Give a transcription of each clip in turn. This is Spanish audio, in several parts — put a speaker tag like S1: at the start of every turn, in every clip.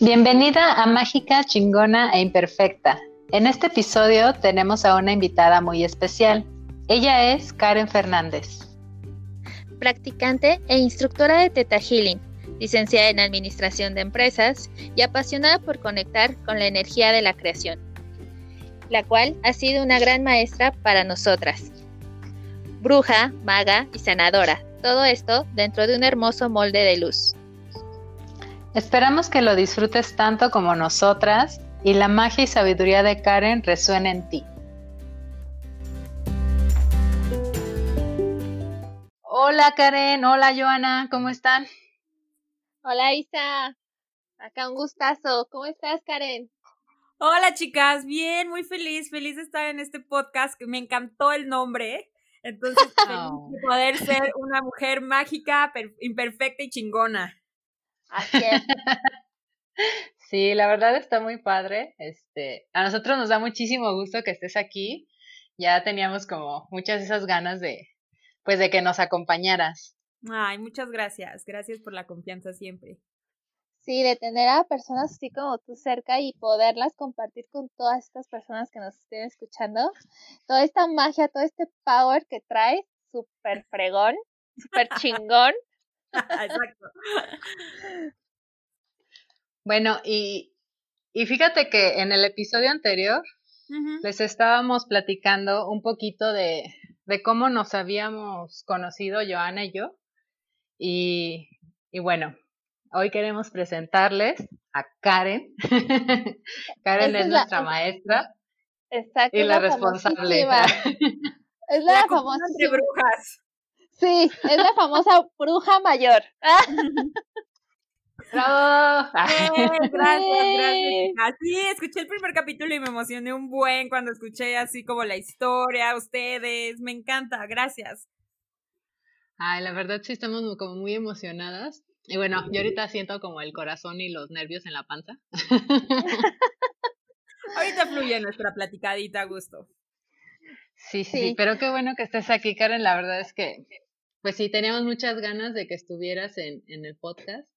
S1: Bienvenida a Mágica, Chingona e Imperfecta. En este episodio tenemos a una invitada muy especial. Ella es Karen Fernández.
S2: Practicante e instructora de Teta Healing, licenciada en Administración de Empresas y apasionada por conectar con la energía de la creación, la cual ha sido una gran maestra para nosotras. Bruja, maga y sanadora, todo esto dentro de un hermoso molde de luz.
S1: Esperamos que lo disfrutes tanto como nosotras y la magia y sabiduría de Karen resuene en ti. Hola Karen, hola Joana, ¿cómo están?
S2: Hola Isa, acá un gustazo. ¿Cómo estás Karen?
S3: Hola chicas, bien, muy feliz, feliz de estar en este podcast que me encantó el nombre. Entonces, oh. poder ser una mujer mágica, imperfecta y chingona.
S2: Así es.
S1: Sí, la verdad está muy padre. Este, a nosotros nos da muchísimo gusto que estés aquí. Ya teníamos como muchas de esas ganas de, pues, de que nos acompañaras.
S3: Ay, muchas gracias. Gracias por la confianza siempre.
S2: Sí, de tener a personas así como tú cerca y poderlas compartir con todas estas personas que nos estén escuchando. Toda esta magia, todo este power que traes, súper fregón, súper chingón.
S3: Exacto.
S1: Bueno, y, y fíjate que en el episodio anterior les estábamos platicando un poquito de, de cómo nos habíamos conocido Joana y yo. Y, y bueno, hoy queremos presentarles a Karen. Karen es, nuestra maestra.
S2: Exacto.
S1: Y la, responsable.
S2: Es la, famosa.
S3: de brujas.
S2: Sí, es la famosa bruja mayor.
S3: ¡Bravo! gracias, gracias. Así, escuché el primer capítulo y me emocioné un buen cuando escuché así como la historia, ustedes, me encanta, gracias.
S1: Ay, la verdad sí estamos como muy emocionadas. Y bueno, yo ahorita siento como el corazón y los nervios en la panza.
S3: ahorita fluye nuestra platicadita a gusto.
S1: Sí, sí, sí, pero qué bueno que estés aquí, Karen. La verdad es que, pues sí, teníamos muchas ganas de que estuvieras en, en el podcast.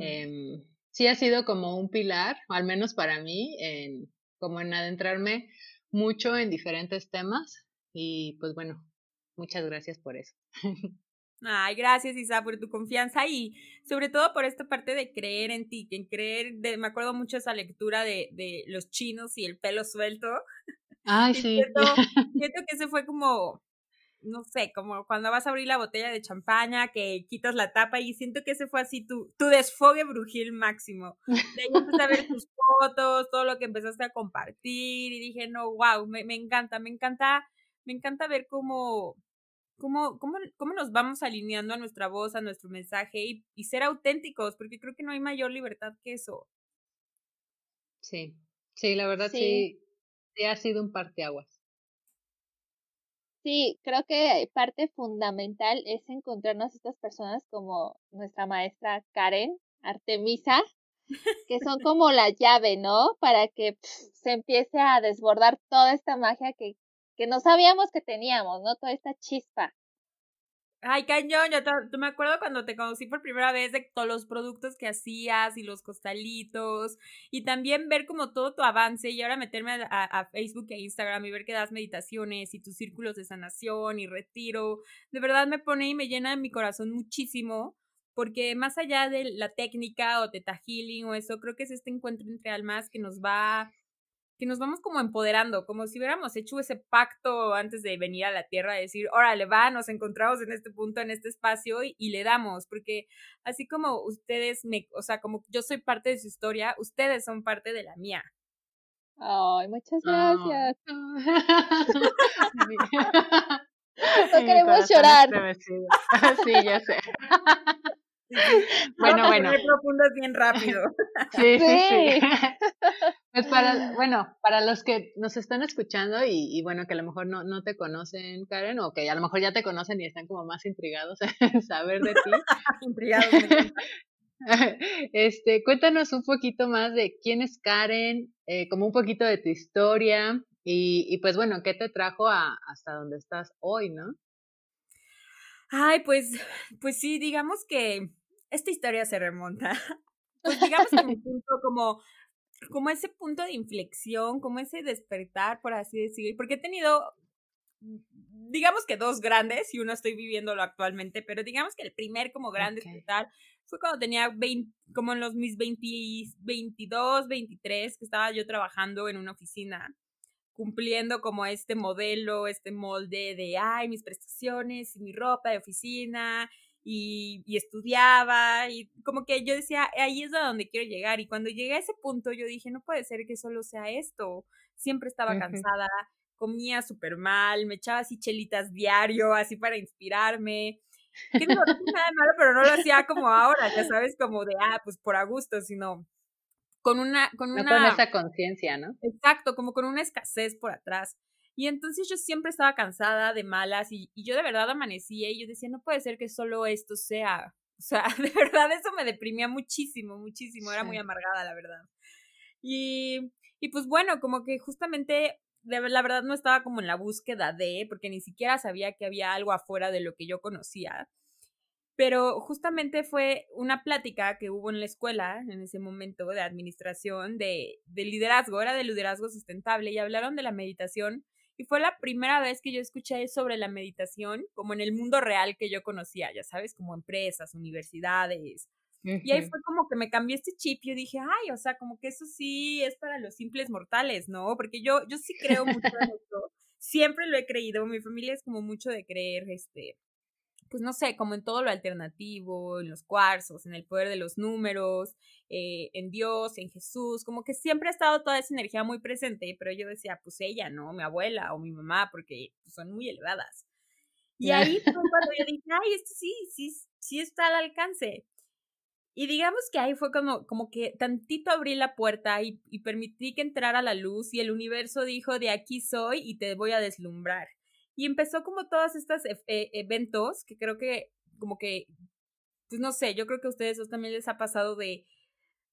S1: Eh, sí ha sido como un pilar, al menos para mí, en, como en adentrarme mucho en diferentes temas. Y pues bueno, muchas gracias por eso.
S3: Ay, gracias Isa por tu confianza y sobre todo por esta parte de creer en ti, en creer, de, me acuerdo mucho esa lectura de, de los chinos y el pelo suelto.
S1: Ay, sí.
S3: Siento, siento, que ese fue como, no sé, como cuando vas a abrir la botella de champaña, que quitas la tapa y siento que ese fue así tu, tu desfogue brujil máximo. De ahí empecé a ver tus fotos, todo lo que empezaste a compartir y dije, no, wow, me, me encanta, me encanta, me encanta ver cómo cómo, cómo, cómo nos vamos alineando a nuestra voz, a nuestro mensaje y, y ser auténticos, porque creo que no hay mayor libertad que eso.
S1: Sí, sí, la verdad sí, sí, ha sido un parteaguas.
S2: Sí, creo que parte fundamental es encontrarnos estas personas como nuestra maestra Karen, Artemisa, que son como la llave, ¿no? Para que se empiece a desbordar toda esta magia que, que no sabíamos que teníamos, ¿no? Toda esta chispa.
S3: Ay, cañón, yo te, me acuerdo cuando te conocí por primera vez de todos los productos que hacías y los costalitos y también ver como todo tu avance y ahora meterme a, Facebook e Instagram y ver que das meditaciones y tus círculos de sanación y retiro, de verdad me pone y me llena mi corazón muchísimo porque más allá de la técnica o teta healing o eso, creo que es este encuentro entre almas que nos va que nos vamos como empoderando, como si hubiéramos hecho ese pacto antes de venir a la Tierra, de decir, órale, va, nos encontramos en este punto, en este espacio y, le damos, porque así como ustedes me, o sea, como yo soy parte de su historia, ustedes son parte de la mía.
S2: Ay, muchas gracias. no queremos llorar.
S1: Sí, ya sé. Bueno, bueno.
S3: profundas bien rápido.
S1: Sí, sí, sí. Pues para, bueno, para los que nos están escuchando y, bueno, que a lo mejor no, no te conocen, Karen, o que a lo mejor ya te conocen y están como más intrigados en saber de ti.
S3: intrigados.
S1: este, cuéntanos un poquito más de quién es Karen, eh, como un poquito de tu historia y, y pues bueno, qué te trajo a, hasta donde estás hoy, ¿no?
S3: Ay, pues, pues sí, digamos que esta historia se remonta pues digamos que un punto como, como ese punto de inflexión, como ese despertar, por así decirlo, porque he tenido, digamos que dos grandes, y uno estoy viviéndolo actualmente, pero digamos que el primer como gran despertar fue cuando tenía 20, como en los mis 20, 22, 23, que estaba yo trabajando en una oficina cumpliendo como este modelo, este molde de, ay, mis prestaciones y mi ropa de oficina y, estudiaba y como que yo decía, ahí es a donde quiero llegar y cuando llegué a ese punto yo dije, no puede ser que solo sea esto, siempre estaba cansada, comía súper mal, me echaba así chelitas diario, así para inspirarme. Que no, nada de malo, pero no lo hacía como ahora, ya sabes, como de, ah, pues por a gusto, sino con una... Con
S1: no con esa conciencia, ¿no?
S3: Exacto, como con una escasez por atrás. Y entonces yo siempre estaba cansada de malas y, y, yo de verdad amanecía y yo decía, no puede ser que solo esto sea. O sea, de verdad eso me deprimía muchísimo, muchísimo, era muy amargada, la verdad. Y, y pues bueno, como que justamente, de, la verdad no estaba como en la búsqueda de, porque ni siquiera sabía que había algo afuera de lo que yo conocía pero justamente fue una plática que hubo en la escuela en ese momento de administración de, de, liderazgo, era de liderazgo sustentable y hablaron de la meditación y fue la primera vez que yo escuché sobre la meditación como en el mundo real que yo conocía, ya sabes, como empresas, universidades. Y ahí fue como que me cambié este chip y yo dije, ay, o sea, como que eso sí es para los simples mortales, ¿no? Porque yo, yo sí creo mucho en esto, siempre lo he creído, mi familia es como mucho de creer, este, pues no sé, como en todo lo alternativo, en los cuarzos, en el poder de los números, eh, en Dios, en Jesús, como que siempre ha estado toda esa energía muy presente, pero yo decía, pues ella, ¿no? Mi abuela o mi mamá, porque pues, son muy elevadas. Y ahí fue cuando yo dije, ay, esto sí, sí, sí está al alcance. Y digamos que ahí fue como, como que tantito abrí la puerta y, y permití que entrara la luz y el universo dijo, de aquí soy y te voy a deslumbrar. Y empezó como todos estos e, e, eventos que creo que como que, pues no sé, yo creo que a ustedes también les ha pasado de,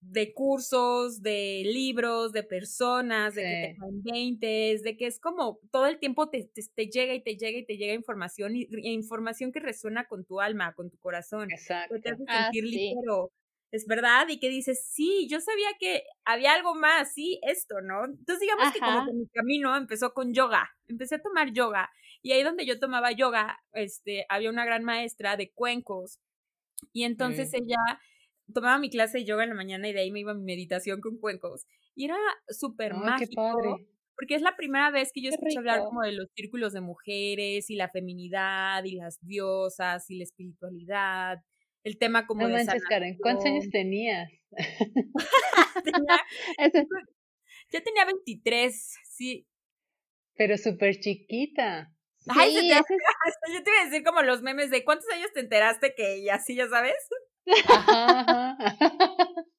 S3: de cursos, de libros, de personas, de que te caen 20, de que es como todo el tiempo te, te, llega y te llega y te llega información y, información que resuena con tu alma, con tu corazón.
S1: Exacto.
S3: te hace ah, sentir ligero. Es verdad, y que dices, sí, yo sabía que había algo más, sí, esto, ¿no? Entonces digamos que como que mi camino empezó con yoga, empecé a tomar yoga y ahí donde yo tomaba yoga, este, había una gran maestra de cuencos. Y entonces ella tomaba mi clase de yoga en la mañana y de ahí me iba a mi meditación con cuencos. Y era súper mágico. Porque es la primera vez que yo escucho hablar como de los círculos de mujeres y la feminidad y las diosas y la espiritualidad. El tema como
S1: no de manches, Karen, ¿cuántos años tenías?
S3: Ya tenía 23, sí.
S1: Pero súper chiquita.
S3: Ay, sí, yo te iba a decir como los memes de ¿cuántos años te enteraste que y así, ya sabes?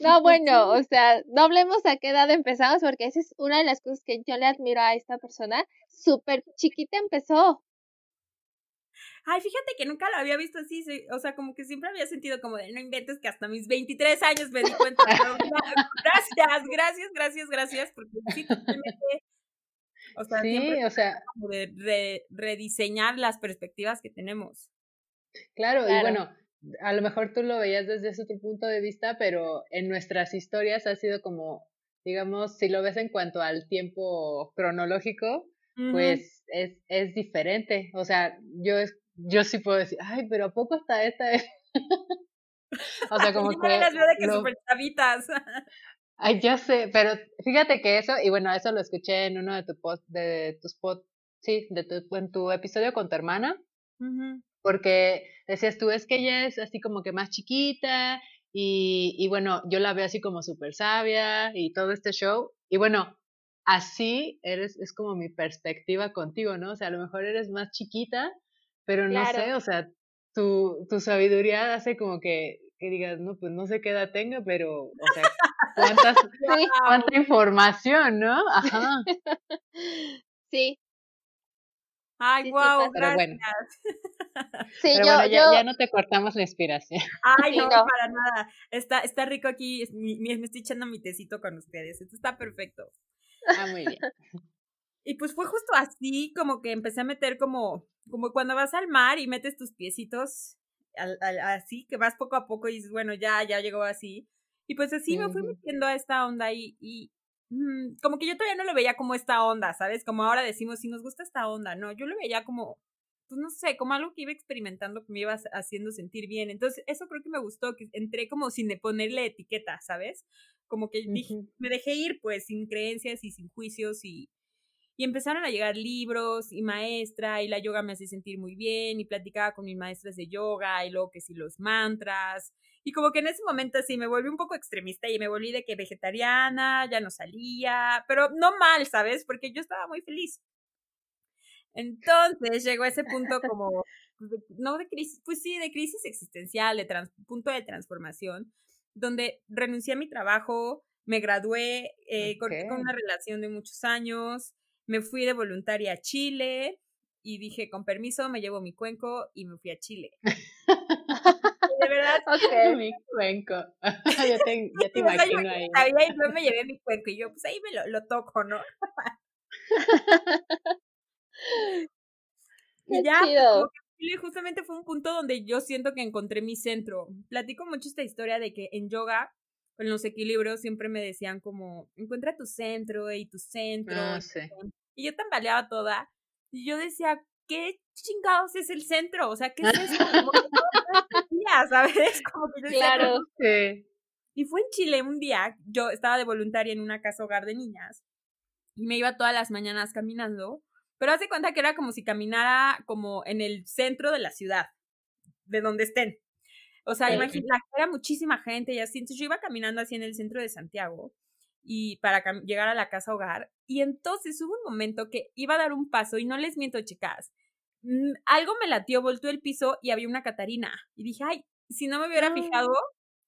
S2: No, bueno, o sea, no hablemos a qué edad empezamos porque esa es una de las cosas que yo le admiro a esta persona. Súper chiquita empezó.
S3: Ay, fíjate que nunca lo había visto así, o sea, como que siempre había sentido como de no inventes que hasta mis 23 años me di cuenta. gracias, gracias, gracias, gracias, porque sí, o sea, sí, o sea, como de rediseñar las perspectivas que tenemos.
S1: Claro, y bueno, a lo mejor tú lo veías desde ese otro punto de vista, pero en nuestras historias ha sido como, digamos, si lo ves en cuanto al tiempo cronológico, pues es, es diferente. O sea, yo, yo sí puedo decir, ay, pero ¿a poco hasta esta es?
S3: o sea, como que... las veo de que lo... super chavitas.
S1: Ay, ya sé, pero fíjate que eso, y bueno, eso lo escuché en uno de, tu post, de tus post, sí, de tu, en tu episodio con tu hermana, porque decías tú, es que ella es así como que más chiquita, y, y bueno, yo la veo así como súper sabia, y todo este show, y bueno, así eres, es como mi perspectiva contigo, ¿no? O sea, a lo mejor eres más chiquita, pero no sé, o sea, tu, tu sabiduría hace como que que digas, no, pues no sé qué edad tenga, pero, o sea, cuántas, cuánta información, ¿no? Ajá.
S2: Sí.
S3: Ay, wow, gracias. Bueno.
S1: Sí, yo, bueno, ya, ya, no te cortamos la inspiración.
S3: Ay, no, para nada. Está, está rico aquí, me, me estoy echando mi tecito con ustedes. Esto está perfecto.
S1: Ah, muy bien.
S3: Y pues fue justo así como que empecé a meter como, como cuando vas al mar y metes tus piecitos así, que vas poco a poco y dices, bueno, ya, ya llegó así. Y pues así me fui metiendo a esta onda y, y mm, como que yo todavía no lo veía como esta onda, ¿sabes? Como ahora decimos, si nos gusta esta onda, no, yo lo veía como, pues no sé, como algo que iba experimentando, que me iba haciendo sentir bien. Entonces, eso creo que me gustó, que entré como sin ponerle etiqueta, ¿sabes? Como que me dejé ir, pues, sin creencias y sin juicios y, y empezaron a llegar libros y maestra, y la yoga me hace sentir muy bien, y platicaba con mis maestras de yoga, y luego que sí los mantras. Y como que en ese momento sí me volví un poco extremista y me volví de que vegetariana, ya no salía, pero no mal, ¿sabes? Porque yo estaba muy feliz. Entonces llegó a ese punto como, pues, no de crisis, pues sí, de crisis existencial, de punto de transformación, donde renuncié a mi trabajo, me gradué, eh, con, una relación de muchos años, me fui de voluntaria a Chile y dije, con permiso, me llevo mi cuenco y me fui a Chile. de verdad.
S1: Ok, mi cuenco. ya te, ya te imagino ahí.
S3: y yo me llevé mi cuenco y yo, pues ahí me lo, lo toco, ¿no? y ya, pues, Chile justamente fue un punto donde yo siento que encontré mi centro. Platico mucho esta historia de que en yoga en los equilibrios siempre me decían como, encuentra tu centro y tu centro. Ah, y yo tambaleaba toda. Y yo decía, ¿qué chingados es el centro? O sea, ¿qué es eso? Como que ¿sabes? Como que yo
S2: claro.
S3: Y fue en Chile un día, yo estaba de voluntaria en una casa hogar de niñas y me iba todas las mañanas caminando, pero hace cuenta que era como si caminara como en el centro de la ciudad, de donde estén. O sea, imagínate, era muchísima gente y así. Entonces yo iba caminando así en el centro de Santiago y para llegar a la casa hogar. Y entonces hubo un momento que iba a dar un paso y no les miento, chicas. Mm, algo me latió, voltó el piso y había una Catarina. Y dije, ay, si no me hubiera fijado,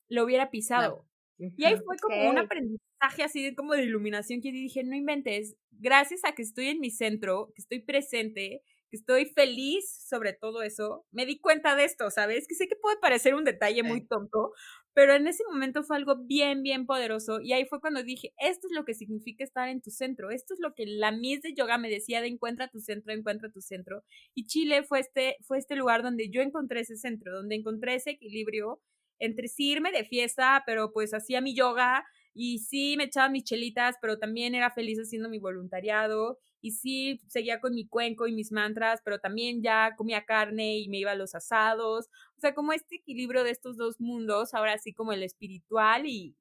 S3: lo hubiera pisado. Y ahí fue como un aprendizaje así como de iluminación que dije, no inventes, gracias a que estoy en mi centro, que estoy presente, estoy feliz sobre todo eso, me di cuenta de esto, ¿sabes? Que sé que puede parecer un detalle muy tonto, pero en ese momento fue algo bien, bien poderoso y ahí fue cuando dije, esto es lo que significa estar en tu centro, esto es lo que la Miss de Yoga me decía de encuentra tu centro, encuentra tu centro. Y Chile fue este, fue este lugar donde yo encontré ese centro, donde encontré ese equilibrio entre sí irme de fiesta, pero pues hacía mi yoga y sí me echaba mis chelitas, pero también era feliz haciendo mi voluntariado y sí seguía con mi cuenco y mis mantras, pero también ya comía carne y me iba a los asados. O sea, como este equilibrio de estos dos mundos, ahora sí como el espiritual y,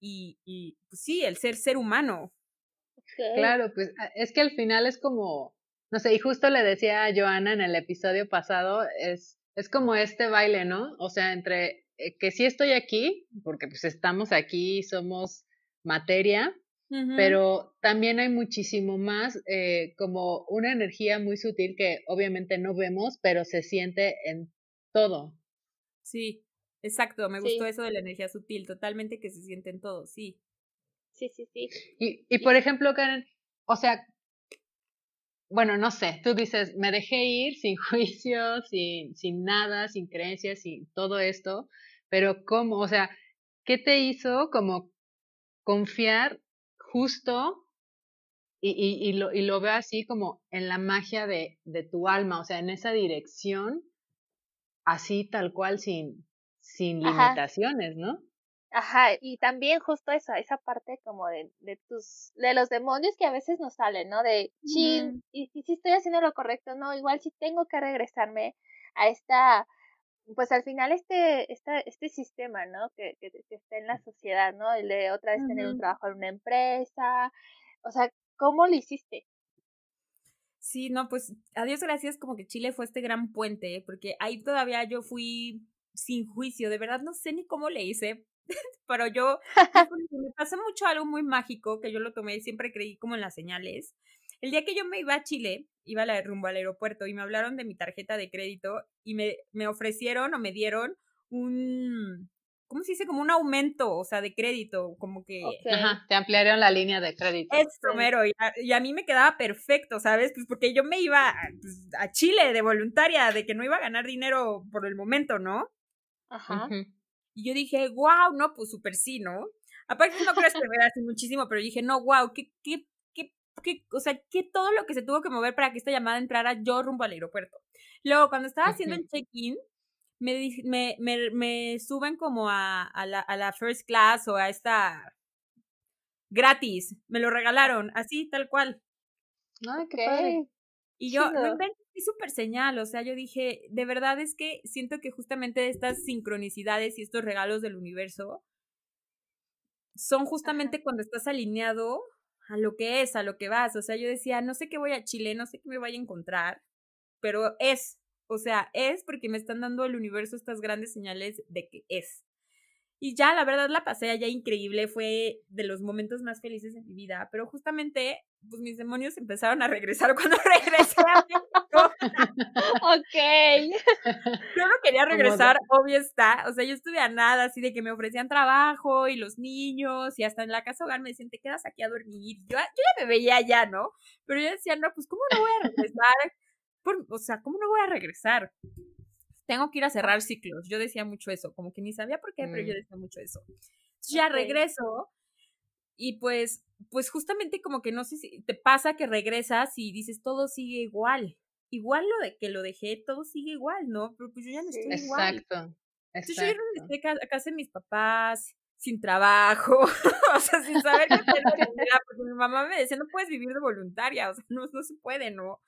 S3: y, y pues sí, el ser ser humano.
S1: Claro, pues es que al final es como, no sé, y justo le decía a Joana en el episodio pasado, es, es como este baile, ¿no? O sea, entre eh, que sí estoy aquí, porque pues estamos aquí, somos materia, pero también hay muchísimo más eh, como una energía muy sutil que obviamente no vemos, pero se siente en todo.
S3: Sí, exacto, me gustó eso de la energía sutil, totalmente que se siente en todo, sí.
S2: Sí, sí, sí.
S1: Y, y por ejemplo, Karen, o sea, bueno, no sé, tú dices, me dejé ir sin juicio, sin, sin nada, sin creencias, sin todo esto, pero ¿cómo? O sea, ¿qué te hizo como confiar justo y, y, y, lo, y lo veo así como en la magia de, de tu alma, o sea, en esa dirección, así tal cual, sin, sin limitaciones, ¿no?
S2: Ajá, y también justo esa, esa parte como de, de tus, de los demonios que a veces nos salen, ¿no? De, chin, y si estoy haciendo lo correcto, no, igual si tengo que regresarme a esta, pues al final este, esta, este sistema, ¿no? Que, que, está en la sociedad, ¿no? El de otra vez tener un trabajo en una empresa, o sea, ¿cómo lo hiciste?
S3: Sí, no, pues a Dios gracias como que Chile fue este gran puente, porque ahí todavía yo fui sin juicio, de verdad no sé ni cómo le hice, pero yo, me pasó mucho algo muy mágico que yo lo tomé y siempre creí como en las señales. El día que yo me iba a Chile, iba la, rumbo al aeropuerto y me hablaron de mi tarjeta de crédito y me, me ofrecieron o me dieron un, ¿cómo se dice? Como un aumento, o sea, de crédito, como que...
S1: Ajá, te ampliaron la línea de crédito.
S3: Esto, mero, y a, mí me quedaba perfecto, ¿sabes? Pues porque yo me iba pues, a Chile de voluntaria, de que no iba a ganar dinero por el momento, ¿no?
S2: Ajá.
S3: Y yo dije, wow, no, pues súper sí, ¿no? Aparte no creo que me así muchísimo, pero dije, no, wow, qué, qué que, o sea, que todo lo que se tuvo que mover para que esta llamada entrara yo rumbo al aeropuerto. Luego, cuando estaba haciendo el check-in, me, me, me, me suben como a, a, la, a la first class o a esta gratis, me lo regalaron, así, tal cual.
S1: Ay, qué
S3: Y yo, no es súper señal, o sea, yo dije, de verdad es que siento que justamente estas sincronicidades y estos regalos del universo son justamente cuando estás alineado a lo que es, a lo que vas. O sea, yo decía, no sé qué voy a Chile, no sé qué me vaya a encontrar, pero es, o sea, es porque me están dando el universo estas grandes señales de que es. Y ya, la verdad, la pasé allá increíble, fue de los momentos más felices de mi vida, pero justamente, pues mis demonios empezaron a regresar cuando regresé a México.
S2: ok.
S3: Yo no quería regresar, obvio está, o sea, yo estuve a nada, así de que me ofrecían trabajo y los niños, y hasta en la casa hogar me decían, te quedas aquí a dormir. Yo, yo ya me veía allá, ¿no? Pero yo decía, no, pues, ¿cómo no voy a regresar? o sea, ¿cómo no voy a regresar? Tengo que ir a cerrar ciclos. Yo decía mucho eso, como que ni sabía por qué, pero yo mm. decía mucho eso. ya regreso y pues, pues justamente como que no sé si te pasa que regresas y dices todo sigue igual. Igual lo de que lo dejé, todo sigue igual, ¿no? Pero pues yo ya no estoy igual. Exacto. Entonces yo regresé a casa de mis papás, sin trabajo, o sea, sin saber qué hacer porque mi mamá me decía, no puedes vivir de voluntaria, o sea, no, no se puede, ¿no?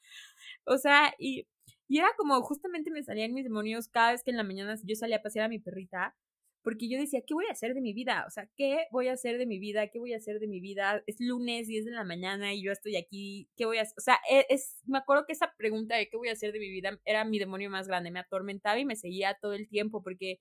S3: O sea, y y era como, justamente me salían mis demonios cada vez que en la mañana yo salía a pasear a mi perrita, porque yo decía, ¿qué voy a hacer de mi vida? O sea, ¿qué voy a hacer de mi vida? ¿Qué voy a hacer de mi vida? Es lunes, 10 de la mañana y yo estoy aquí, ¿qué voy a hacer? O sea, e, es, me acuerdo que esa pregunta de qué voy a hacer de mi vida era mi demonio más grande, me atormentaba y me seguía todo el tiempo porque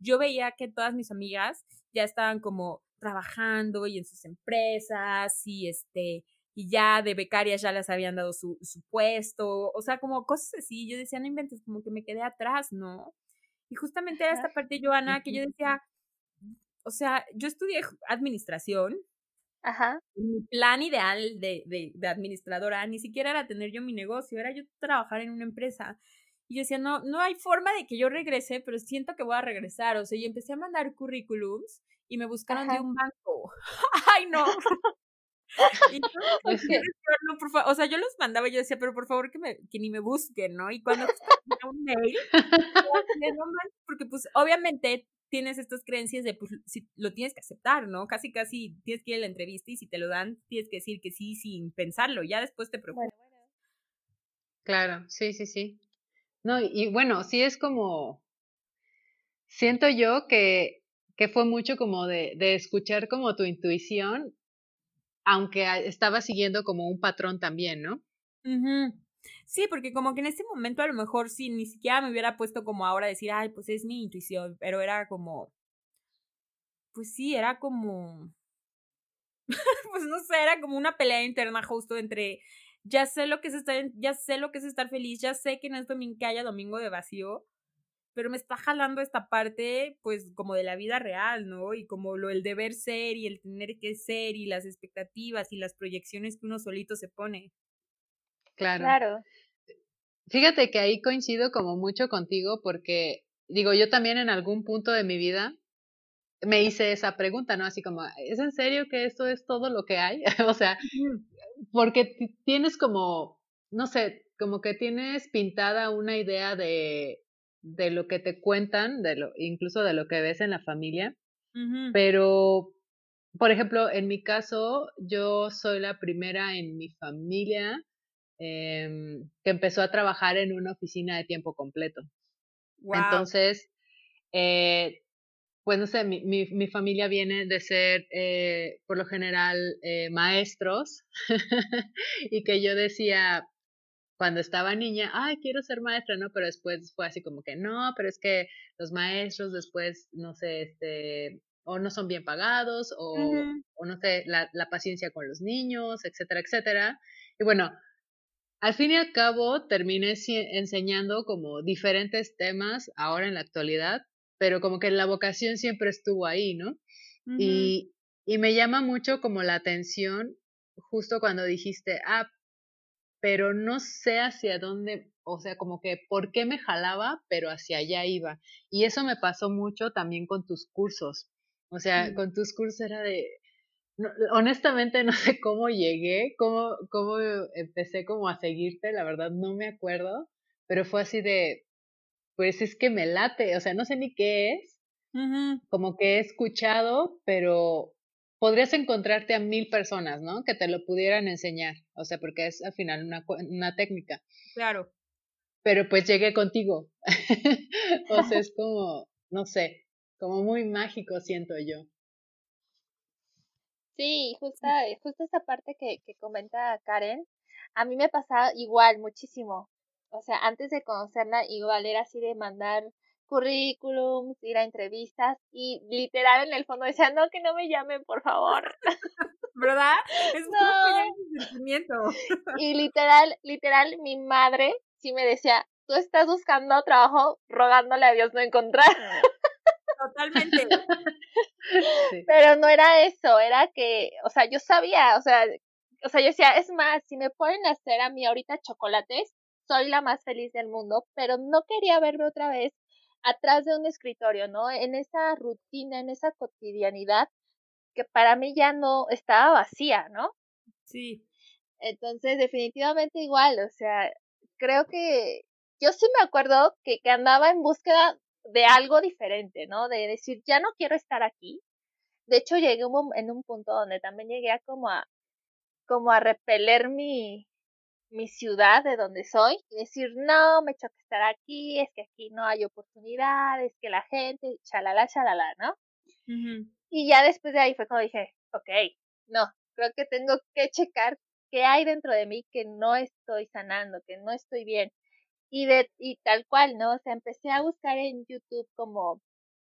S3: yo veía que todas mis amigas ya estaban como trabajando y en sus empresas y este y ya de becarias ya les habían dado su, su puesto, o sea, como cosas así, yo decía, no inventes, como que me quedé atrás, ¿no? Y justamente era esta parte, Joana, que yo decía, o sea, yo estudié administración.
S2: Ajá.
S3: Mi plan ideal de, de, de, administradora ni siquiera era tener yo mi negocio, era yo trabajar en una empresa. Y yo decía, no, no hay forma de que yo regrese, pero siento que voy a regresar. O sea, y empecé a mandar currículums y me buscaron de un banco. Ay, no. Y o sea, yo los mandaba y yo decía, pero por favor que, me, que ni me busquen, ¿no? Y cuando un mail, porque pues obviamente tienes estas creencias de, pues si, lo tienes que aceptar, ¿no? Casi, casi tienes que ir a la entrevista y si te lo dan, tienes que decir que sí sin pensarlo, ya después te preocupas.
S1: Claro, sí, sí, sí. No, y bueno, sí es como, siento yo que, que fue mucho como de, de escuchar como tu intuición aunque estaba siguiendo como un patrón también, ¿no?
S3: Sí, porque como que en ese momento a lo mejor sí, ni siquiera me hubiera puesto como ahora decir, ay, pues es mi intuición, pero era como, pues sí, era como, pues no sé, era como una pelea interna justo entre, ya sé lo que es estar, ya sé lo que es estar feliz, ya sé que no es domingo que haya domingo de vacío, pero me está jalando esta parte, pues, como de la vida real, ¿no? Y como lo el deber ser y el tener que ser y las expectativas y las proyecciones que uno solito se pone.
S1: Claro. Claro. Fíjate que ahí coincido como mucho contigo porque, digo, yo también en algún punto de mi vida me hice esa pregunta, ¿no? Así como, ¿es en serio que esto es todo lo que hay? o sea, porque tienes como, no sé, como que tienes pintada una idea de de lo que te cuentan, de lo, incluso de lo que ves en la familia. Pero, por ejemplo, en mi caso, yo soy la primera en mi familia em, que empezó a trabajar en una oficina de tiempo completo. Entonces, eh, pues no sé, mi, mi, mi, familia viene de ser, eh, por lo general, eh, maestros, y que yo decía, cuando estaba niña, ay, quiero ser maestra, ¿no? Pero después fue así como que no, pero es que los maestros después, no sé, este, o no son bien pagados, o, o no sé, la, la, paciencia con los niños, etcétera, etcétera. Y bueno, al fin y al cabo terminé enseñando como diferentes temas ahora en la actualidad, pero como que la vocación siempre estuvo ahí, ¿no? y, y me llama mucho como la atención justo cuando dijiste, ah, pero no sé hacia dónde, o sea, como que por qué me jalaba, pero hacia allá iba. Y eso me pasó mucho también con tus cursos. O sea, con tus cursos era de, honestamente no sé cómo llegué, cómo, cómo empecé como a seguirte, la verdad no me acuerdo, pero fue así de, pues es que me late, o sea, no sé ni qué es, como que he escuchado, pero podrías encontrarte a mil personas, ¿no? Que te lo pudieran enseñar, o sea, porque es al final una, una técnica.
S3: Claro.
S1: Pero pues llegué contigo. o sea, es como, no sé, como muy mágico siento yo.
S2: Sí, justo, justo esa parte que, que comenta Karen, a mí me pasaba igual muchísimo. O sea, antes de conocerla, igual era así de mandar currículums, ir a entrevistas y literal en el fondo decía, no, que no me llamen, por favor.
S3: ¿Verdad? Es no. sentimiento.
S2: Y literal, literal, mi madre sí me decía, tú estás buscando trabajo rogándole a Dios no encontrar.
S3: Totalmente.
S2: Pero no era eso, era que, o sea, yo sabía, o sea, o sea, yo decía, es más, si me ponen a hacer a mí ahorita chocolates, soy la más feliz del mundo, pero no quería verme otra vez atrás de un escritorio, ¿no? En esa rutina, en esa cotidianidad que para mí ya no estaba vacía, ¿no?
S3: Sí.
S2: Entonces, definitivamente igual, o sea, creo que yo sí me acuerdo que, que andaba en búsqueda de algo diferente, ¿no? De decir, ya no quiero estar aquí. De hecho, llegué en un punto donde también llegué a como a, como a repeler mi, mi ciudad de donde soy y decir, no, me choca estar aquí, es que aquí no hay oportunidades, que la gente, chalala, chalala, ¿no? Y ya después de ahí fue cuando dije, ok, no, creo que tengo que checar qué hay dentro de mí que no estoy sanando, que no estoy bien. Y, de, y tal cual, ¿no? O sea, empecé a buscar en YouTube como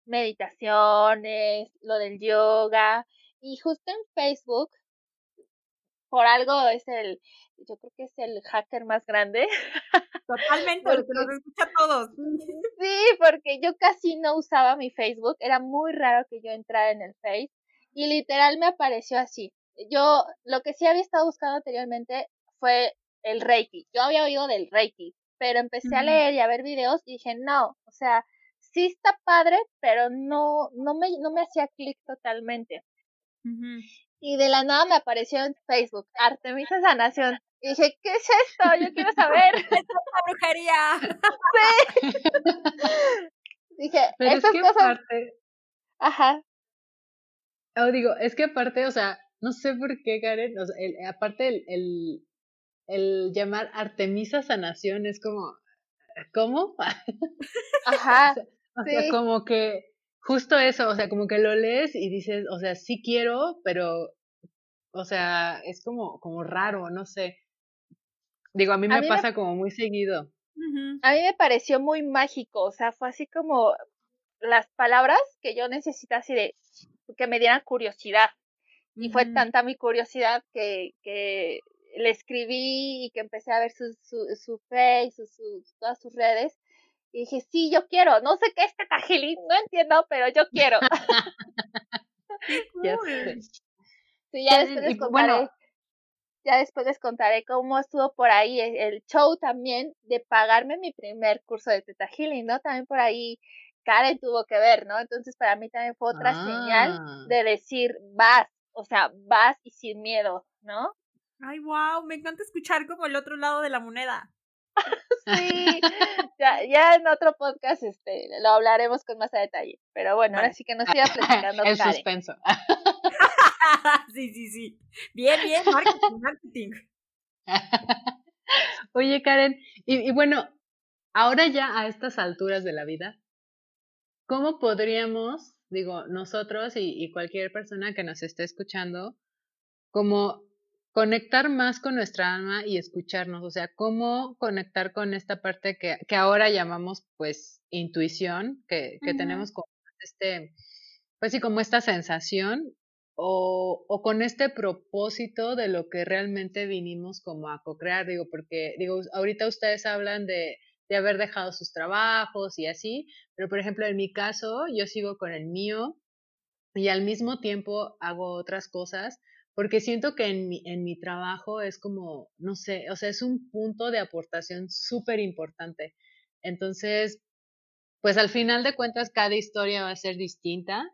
S2: meditaciones, lo del yoga, y justo en Facebook, por algo es el, yo creo que es el hacker más grande.
S3: Totalmente, porque nos escucha todos.
S2: Sí, porque yo casi no usaba mi Facebook, era muy raro que yo entrara en el Face, y literal me apareció así. Yo, lo que sí había estado buscando anteriormente fue el Reiki. Yo había oído del Reiki, pero empecé a leer y a ver videos y dije, no, o sea, sí está padre, pero no, no me, no me hacía clic totalmente. Y de la nada me apareció en Facebook, Artemisa Sanación. Y dije, ¿qué es esto? Yo quiero saber.
S3: ¡Es una brujería!
S2: Sí. dije,
S1: Pero es que Aparte...
S2: Ajá.
S1: Oh, digo, es que aparte, o sea, no sé por qué, Karen, o sea, aparte el, el, el llamar Artemisa Sanación es como, ¿cómo?
S2: Ajá.
S1: o sea, como que justo eso, o sea, como que lo lees y dices, o sea, sí quiero, pero, o sea, es como, como raro, no sé. Digo, a mí me pasa como muy seguido.
S2: A mí me pareció muy mágico, o sea, fue así como las palabras que yo necesitaba así de que me dieran curiosidad. Y fue tanta mi curiosidad que, que le escribí y que empecé a ver su, su, su face, su, todas sus redes. Y dije, sí, yo quiero. No sé qué es Tetajilín, no entiendo, pero yo quiero.
S1: ya
S2: Sí, ya después les contaré. ya después les contaré cómo estuvo por ahí el, show también de pagarme mi primer curso de Teta ¿no? También por ahí Karen tuvo que ver, ¿no? Entonces para mí también fue otra señal ah. de decir, vas, o sea, vas y sin miedo, ¿no?
S3: Ay, wow, me encanta escuchar como el otro lado de la moneda.
S2: sí, ya, ya en otro podcast este, lo hablaremos con más detalle. Pero bueno, ahora sí que nos siga platicando.
S1: el suspenso.
S3: sí, sí, sí. Bien, bien, marketing, marketing.
S1: Oye, Karen, y, y bueno, ahora ya a estas alturas de la vida, ¿cómo podríamos, digo, nosotros y, y cualquier persona que nos esté escuchando, como conectar más con nuestra alma y escucharnos, o sea, cómo conectar con esta parte que, que ahora llamamos pues intuición, que, que tenemos como este, pues sí, como esta sensación o, o, con este propósito de lo que realmente vinimos como a co-crear, digo, porque digo, ahorita ustedes hablan de, de haber dejado sus trabajos y así, pero por ejemplo en mi caso yo sigo con el mío y al mismo tiempo hago otras cosas porque siento que en mi, en mi trabajo es como, no sé, o sea, es un punto de aportación súper importante. Entonces, pues al final de cuentas cada historia va a ser distinta,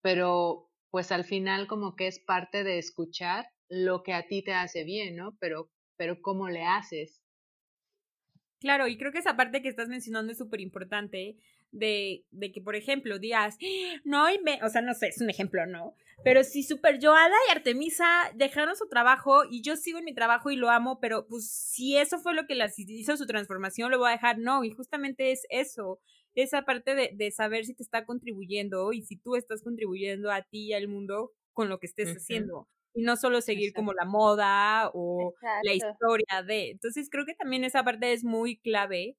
S1: pero pues al final como que es parte de escuchar lo que a ti te hace bien, ¿no? Pero, pero ¿cómo le haces?
S3: Claro, y creo que esa parte que estás mencionando es súper importante de, de, que, por ejemplo, digas, no, y me, o sea, no sé, es un ejemplo, ¿no? Pero si Super Joada y Artemisa dejaron su trabajo y yo sigo en mi trabajo y lo amo, pero pues si eso fue lo que las hizo su transformación, lo voy a dejar, no, y justamente es eso, esa parte de, de saber si te está contribuyendo y si tú estás contribuyendo a ti y al mundo con lo que estés haciendo y no solo seguir como la moda o la historia de. Entonces creo que también esa parte es muy clave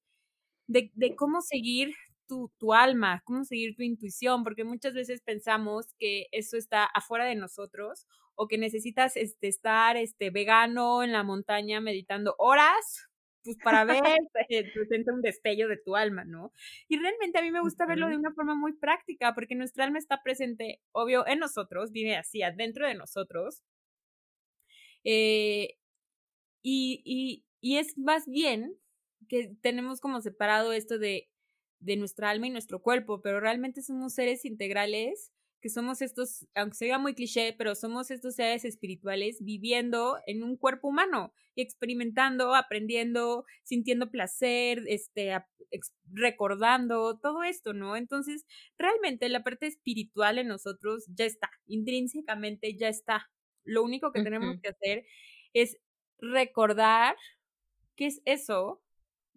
S3: de, de cómo seguir tu, tu, alma, cómo seguir tu intuición, porque muchas veces pensamos que eso está afuera de nosotros o que necesitas este, estar este, vegano en la montaña meditando horas pues para ver, presenta un destello de tu alma, ¿no? Y realmente a mí me gusta verlo de una forma muy práctica, porque nuestra alma está presente, obvio, en nosotros, vive así, adentro de nosotros. Eh, y, y, y es más bien que tenemos como separado esto de, de nuestra alma y nuestro cuerpo, pero realmente somos seres integrales que somos estos, aunque se diga muy cliché, pero somos estos seres espirituales viviendo en un cuerpo humano y experimentando, aprendiendo, sintiendo placer, este, recordando, todo esto, ¿no? Entonces, realmente la parte espiritual en nosotros ya está, intrínsecamente ya está. Lo único que tenemos que hacer es recordar qué es eso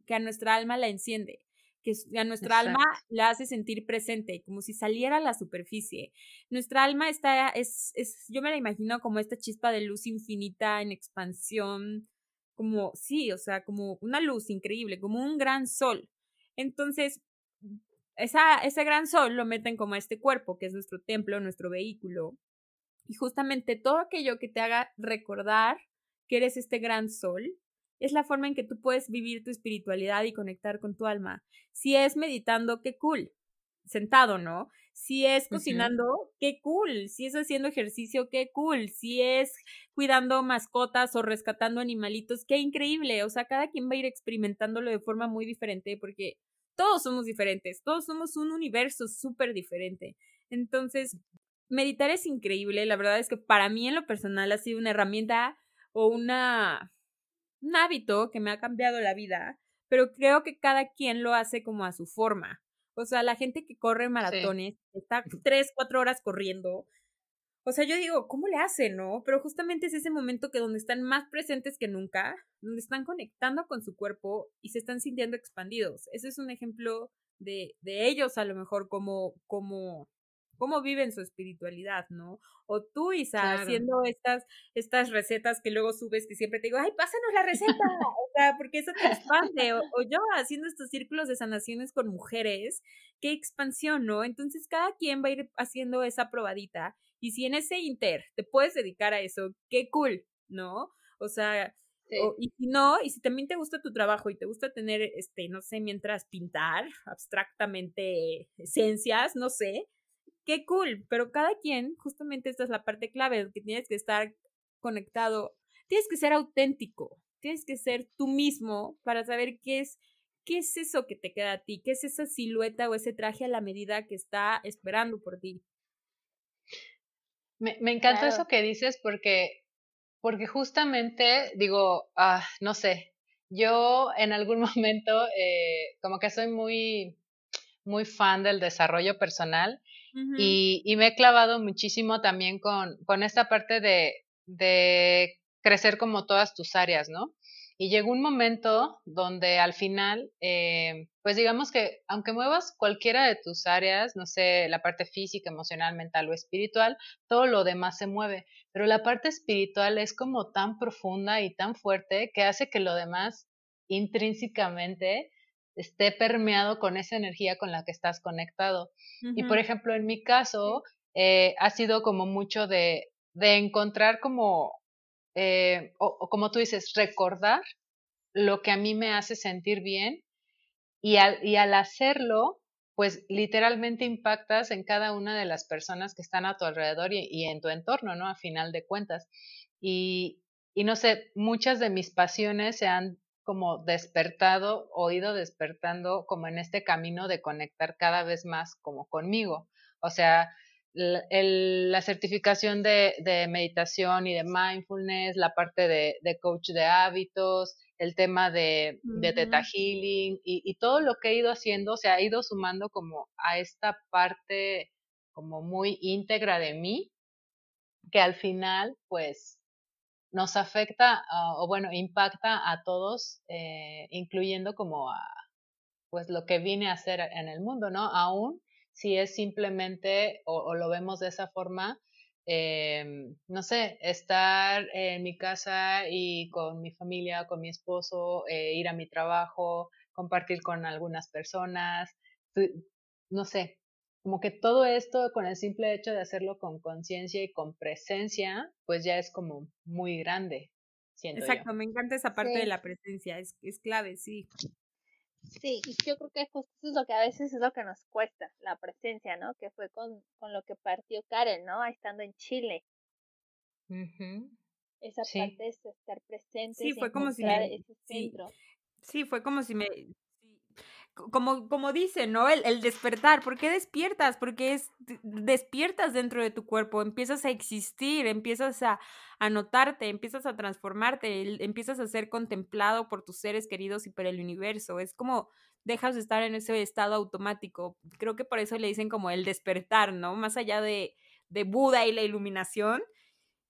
S3: que a nuestra alma la enciende que a nuestra alma la hace sentir presente, como si saliera a la superficie. Nuestra alma está, es, es, yo me la imagino como esta chispa de luz infinita en expansión, como, sí, o sea, como una luz increíble, como un gran sol. Entonces, esa, ese gran sol lo meten como a este cuerpo, que es nuestro templo, nuestro vehículo. Y justamente todo aquello que te haga recordar que eres este gran sol, es la forma en que tú puedes vivir tu espiritualidad y conectar con tu alma. Si es meditando, qué cool. Sentado, ¿no? Si es cocinando, qué cool. Si es haciendo ejercicio, qué cool. Si es cuidando mascotas o rescatando animalitos, qué increíble. O sea, cada quien va a ir experimentándolo de forma muy diferente porque todos somos diferentes, todos somos un universo súper diferente. Entonces, meditar es increíble. La verdad es que para mí en lo personal ha sido una herramienta o una un hábito que me ha cambiado la vida, pero creo que cada quien lo hace como a su forma. O sea, la gente que corre maratones, está tres, cuatro horas corriendo. O sea, yo digo, ¿cómo le hacen, no? Pero justamente es ese momento que donde están más presentes que nunca, donde están conectando con su cuerpo y se están sintiendo expandidos. Ese es un ejemplo de, de ellos, a lo mejor, como, como cómo viven su espiritualidad, ¿no? O tú, Isa, haciendo estas, estas recetas que luego subes que siempre te digo, ay, pásanos la receta, o sea, porque eso te expande, o, o, yo haciendo estos círculos de sanaciones con mujeres, qué expansión, ¿no? Entonces cada quien va a ir haciendo esa probadita, y si en ese inter te puedes dedicar a eso, qué cool, ¿no? O sea, y si no, y si también te gusta tu trabajo y te gusta tener, este, no sé, mientras pintar abstractamente esencias, no sé, qué cool, pero cada quien, justamente esta es la parte clave, que tienes que estar conectado, tienes que ser auténtico, tienes que ser tú mismo para saber qué es, qué es eso que te queda a ti, qué es esa silueta o ese traje a la medida que está esperando por ti.
S1: Me, me encanta eso que dices porque, porque justamente digo, ah, no sé, yo en algún momento eh, como que soy muy, muy fan del desarrollo personal y, y, me he clavado muchísimo también con, con esta parte de, de crecer como todas tus áreas, ¿no? Y llegó un momento donde al final, eh, pues digamos que aunque muevas cualquiera de tus áreas, no sé, la parte física, emocional, mental o espiritual, todo lo demás se mueve. Pero la parte espiritual es como tan profunda y tan fuerte que hace que lo demás intrínsecamente esté permeado con esa energía con la que estás conectado. Y por ejemplo, en mi caso, eh, ha sido como mucho de, de encontrar como, eh, o, como tú dices, recordar lo que a mí me hace sentir bien y al, y al hacerlo, pues literalmente impactas en cada una de las personas que están a tu alrededor y, y en tu entorno, ¿no? A final de cuentas. Y, y no sé, muchas de mis pasiones se han como despertado o ido despertando como en este camino de conectar cada vez más como conmigo. O sea, la certificación de, de, meditación y de mindfulness, la parte de, de, coach de hábitos, el tema de, de Teta Healing y, y, todo lo que he ido haciendo, se ha ido sumando como a esta parte como muy íntegra de mí, que al final, pues, nos afecta ah, o bueno, impacta a todos, eh, incluyendo como a, pues, lo que vine a hacer en el mundo, ¿no? Aún si es simplemente, o lo vemos de esa forma, eh, no sé, estar en mi casa y con mi familia, con mi esposo, eh, ir a mi trabajo, compartir con algunas personas, no sé, como que todo esto con el simple hecho de hacerlo con conciencia y con presencia, pues ya es como muy grande.
S3: Exacto, me encanta esa parte de la presencia, es, es clave, sí.
S2: Sí, y yo creo que justo eso es lo que a veces es lo que nos cuesta, la presencia, ¿no? Que fue con, con lo que partió Karen, ¿no? Estando en Chile. Esa parte es estar presente.
S3: Sí, fue como si me... sí, fue como si me como, como dice, ¿no? El, el, despertar. ¿Por qué despiertas? Porque es, despiertas dentro de tu cuerpo, empiezas a existir, empiezas a, a notarte, empiezas a transformarte, empiezas a ser contemplado por tus seres queridos y por el universo. Es como dejas de estar en ese estado automático. Creo que por eso le dicen como el despertar, ¿no? Más allá de, de Buda y la iluminación,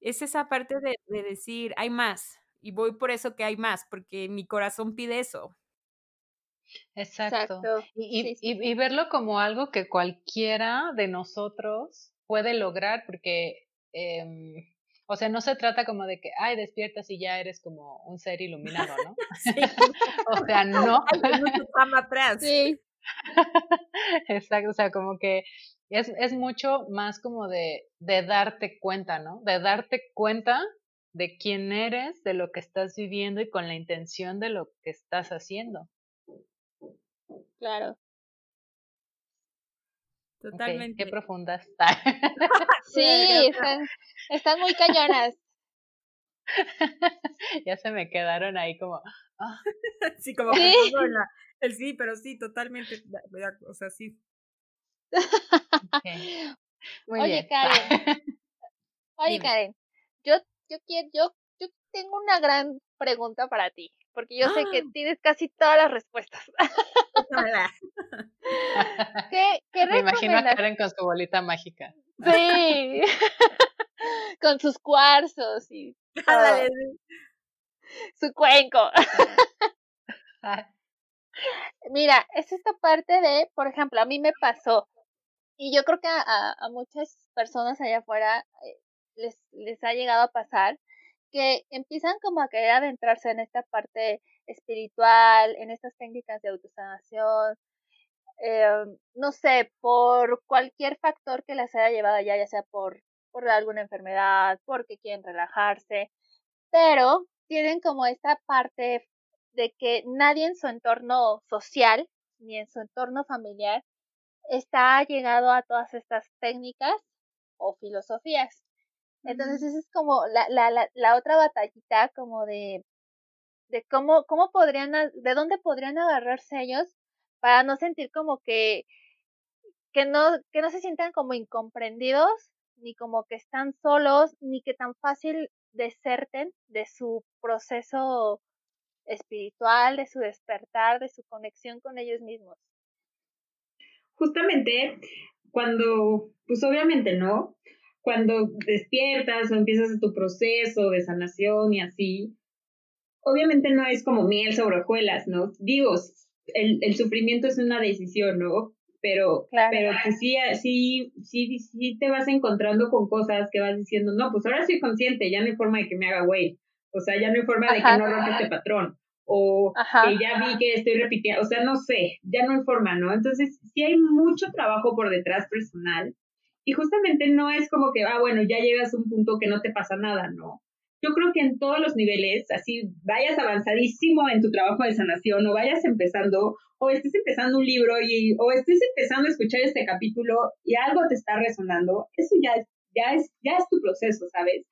S3: es esa parte de, de decir, hay más. Y voy por eso que hay más, porque mi corazón pide eso.
S1: Exacto. Y, y, verlo como algo que cualquiera de nosotros puede lograr, porque, eh, o sea, no se trata como de que, ay, despiertas y ya eres como un ser iluminado, ¿no? o sea, no.
S3: Hay mucho atrás.
S2: Sí.
S1: Exacto, o sea, como que es, es mucho más como de, de darte cuenta, ¿no? De darte cuenta de quién eres, de lo que estás viviendo y con la intención de lo que estás haciendo.
S2: Claro.
S3: Totalmente.
S1: qué profunda está.
S2: sí, están, están muy cañonas.
S1: ya se me quedaron ahí como. Ah.
S3: sí, como que el sí, pero sí, totalmente. O sea, sí.
S2: Oye, Karen. Oye, Karen. Yo, yo quiero, yo, yo tengo una gran pregunta para ti porque yo sé que ¡Ah! tienes casi todas las respuestas. ¿Qué, qué
S1: Me imagino a Karen con su bolita mágica.
S2: Sí, con sus cuarzos y su cuenco. Mira, es esta parte de, por ejemplo, a mí me pasó, y yo creo que a, a muchas personas allá afuera eh, les, les ha llegado a pasar, que empiezan como a querer adentrarse en esta parte espiritual, en estas técnicas de autosanación, eh, no sé, por cualquier factor que las haya llevado allá, ya sea por, por alguna enfermedad, porque quieren relajarse, pero tienen como esta parte de que nadie en su entorno social ni en su entorno familiar está llegado a todas estas técnicas o filosofías. Entonces, esa es como la, la, la, la otra batallita como de, de cómo, cómo podrían, de dónde podrían agarrarse ellos para no sentir como que, que no, que no se sientan como incomprendidos, ni como que están solos, ni que tan fácil deserten de su proceso espiritual, de su despertar, de su conexión con ellos mismos.
S4: Justamente cuando, pues obviamente no, cuando despiertas o empiezas tu proceso de sanación y así, obviamente no es como miel sobre hojuelas, ¿no? Digo, el, el sufrimiento es una decisión, ¿no? Pero, pero pues sí, sí, sí, sí te vas encontrando con cosas que vas diciendo, no, pues ahora soy consciente, ya no hay forma de que me haga güey. O sea, ya no hay forma de que no rompa este patrón. O que ya vi que estoy repitiendo, o sea, no sé, ya no hay forma, ¿no? Entonces, sí hay mucho trabajo por detrás personal y justamente no es como que, ah, bueno, ya llegas a un punto que no te pasa nada, no. Yo creo que en todos los niveles, así vayas avanzadísimo en tu trabajo de sanación o vayas empezando o estés empezando un libro y, o estés empezando a escuchar este capítulo y algo te está resonando, eso ya, ya, es, ya es tu proceso, ¿sabes?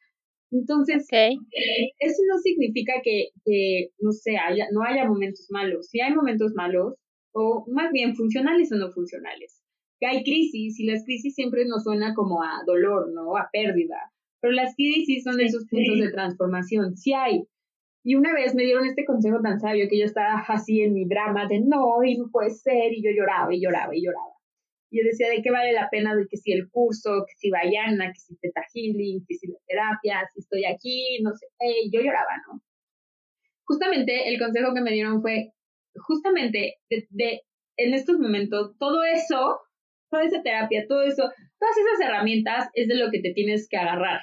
S4: Entonces, eh, eso no significa que, que, no sé, haya, no haya momentos malos. Si hay momentos malos, o más bien funcionales o no funcionales que hay crisis y las crisis siempre nos suena como a dolor, ¿no? A pérdida. Pero las crisis son esos puntos de transformación. Sí hay.
S3: Y una vez me dieron este consejo tan sabio que yo estaba así en mi drama de no, y no puede ser, y yo lloraba y lloraba y lloraba. Y yo decía, ¿de qué vale la pena? De que si el curso, que si Bayana, que si Teta Healing, que si la terapia, si estoy aquí, no sé, yo lloraba, ¿no? Justamente el consejo que me dieron fue, justamente de, en estos momentos, todo eso, toda esa terapia, todo eso, todas esas herramientas es de lo que te tienes que agarrar,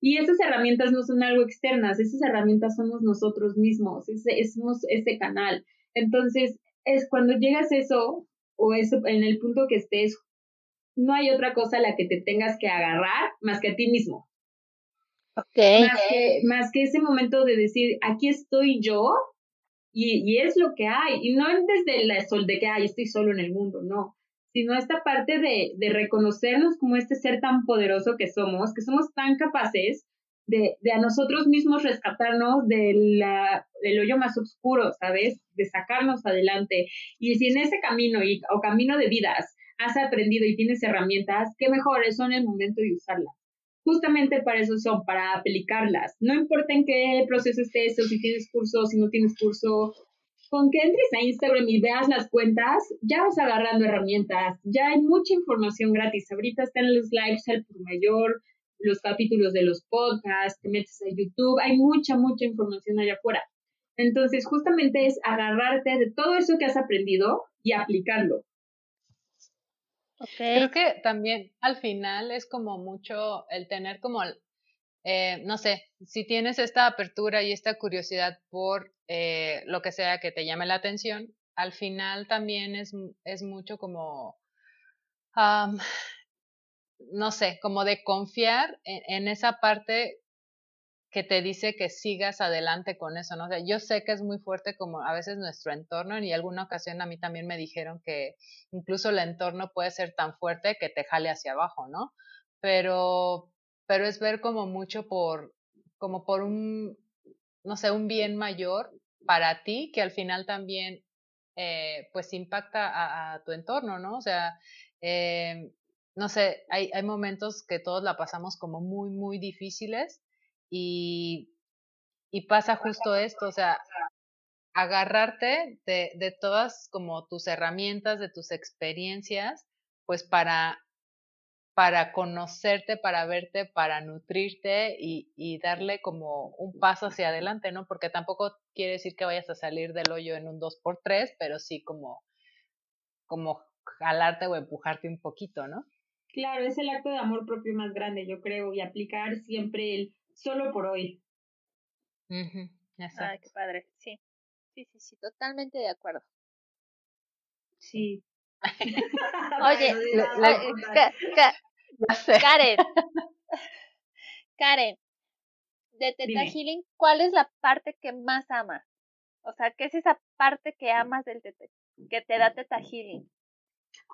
S3: y esas herramientas no son algo externas, esas herramientas somos nosotros mismos, es, somos ese canal. Entonces, es cuando llegas a eso, o eso, en el punto que estés, no hay otra cosa a la que te tengas que agarrar más que a ti mismo.
S2: Okay.
S3: Más, que, más que ese momento de decir, aquí estoy yo y, y es lo que hay. Y no desde la sol de que, ay, estoy solo en el mundo, no sino esta parte de, de reconocernos como este ser tan poderoso que somos, que somos tan capaces de, de a nosotros mismos rescatarnos del hoyo más oscuro, ¿sabes? De sacarnos adelante. Y si en ese camino y, o camino de vidas has aprendido y tienes herramientas, qué mejor, eso en el momento de usarlas. Justamente para eso son, para aplicarlas. No importa en qué proceso estés o si tienes curso, si no tienes curso, con que entres a Instagram y veas las cuentas, ya vas agarrando herramientas, ya hay mucha información gratis. Ahorita están los lives al por mayor, los capítulos de los podcasts, te metes a YouTube, hay mucha, mucha información allá afuera. Entonces, justamente es agarrarte de todo eso que has aprendido y aplicarlo.
S1: Creo que también al final es como mucho el tener como eh, no sé, si tienes esta apertura y esta curiosidad por eh, lo que sea que te llame la atención, al final también es, es mucho como, no sé, como de confiar en, esa parte que te dice que sigas adelante con eso, ¿no? O yo sé que es muy fuerte como a veces nuestro entorno y alguna ocasión a mí también me dijeron que incluso el entorno puede ser tan fuerte que te jale hacia abajo, ¿no? Pero pero es ver como mucho por, como por un, no sé, un bien mayor para ti que al final también eh, pues impacta a, tu entorno, ¿no? O sea, eh, no sé, hay, hay momentos que todos la pasamos como muy, muy difíciles y, y pasa justo esto, o sea, agarrarte de, de todas como tus herramientas, de tus experiencias, pues para para conocerte, para verte, para nutrirte y, y, darle como un paso hacia adelante, ¿no? Porque tampoco quiere decir que vayas a salir del hoyo en un 2x3, pero sí como, como jalarte o empujarte un poquito, ¿no?
S3: Claro, es el acto de amor propio más grande, yo creo, y aplicar siempre el solo por hoy.
S2: Uh Ay, qué padre, sí. Sí, sí, sí, totalmente de acuerdo.
S3: Sí.
S2: Oye, Karen. Karen, de Teta Healing, ¿cuál es la parte que más amas? O sea, ¿qué es esa parte que amas del teta, que te da Teta Healing?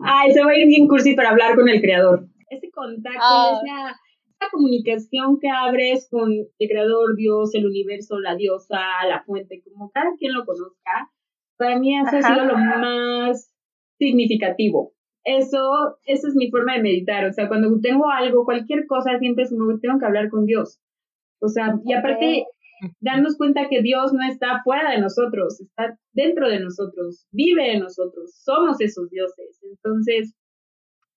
S3: Ay, se va a ir bien cursi para hablar con el creador. Ese contacto, ah. esa, comunicación que abres con el creador, Dios, el universo, la diosa, la fuente, como cada quien lo conozca, para mí eso ha sido lo más significativo eso, esa es mi forma de meditar. O sea, cuando tengo algo, cualquier cosa, siempre tengo que hablar con Dios. O sea, y aparte, darnos cuenta que Dios no está fuera de nosotros, está dentro de nosotros, vive en nosotros, somos esos dioses. Entonces,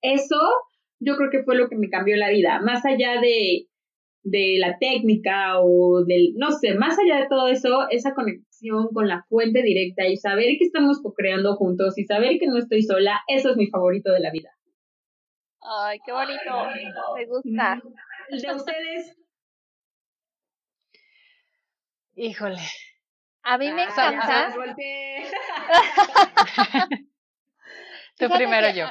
S3: eso yo creo que fue lo que me cambió la vida. Más allá de, de la técnica o del, no sé, más allá de todo eso, esa conexión con la fuente directa y saber que estamos co-creando juntos y saber que no estoy sola, eso es mi favorito de la vida.
S2: Ay, qué bonito, me gusta.
S3: ¿El de ustedes?
S1: Híjole.
S2: A mí me ah, encanta.
S1: Tú primero yo.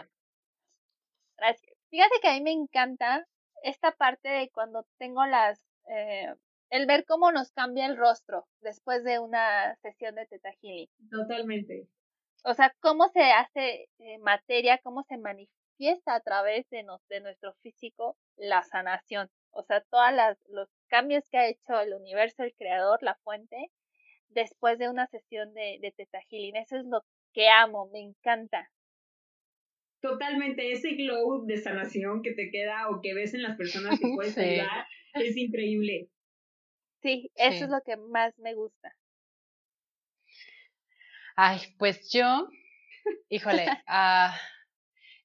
S2: Gracias. Fíjate que a mí me encanta esta parte de cuando tengo las, eh, el ver cómo nos cambia el rostro después de una sesión de Teta Healing.
S3: Totalmente.
S2: O sea, cómo se hace eh, materia, cómo se manifiesta a través de, de nuestro físico la sanación. O sea, todos los cambios que ha hecho el universo, el creador, la fuente, después de una sesión de, de Teta Healing. Eso es lo que amo, me encanta.
S3: Totalmente, ese glow de sanación que te queda o que ves en las personas que puedes ayudar es increíble.
S2: Sí, eso es lo que más me gusta.
S1: Ay, pues yo, híjole, ah,